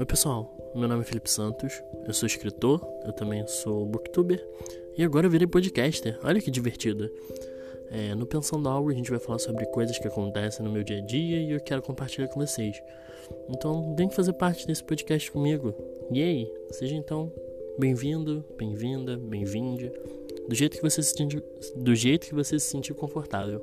Oi pessoal, meu nome é Felipe Santos, eu sou escritor, eu também sou booktuber e agora eu virei podcaster, olha que divertido. É, no Pensando Algo a gente vai falar sobre coisas que acontecem no meu dia a dia e eu quero compartilhar com vocês. Então vem fazer parte desse podcast comigo. E aí, seja então bem-vindo, bem-vinda, bem-vinde, do jeito que você se sentir, do jeito que você se sentir confortável.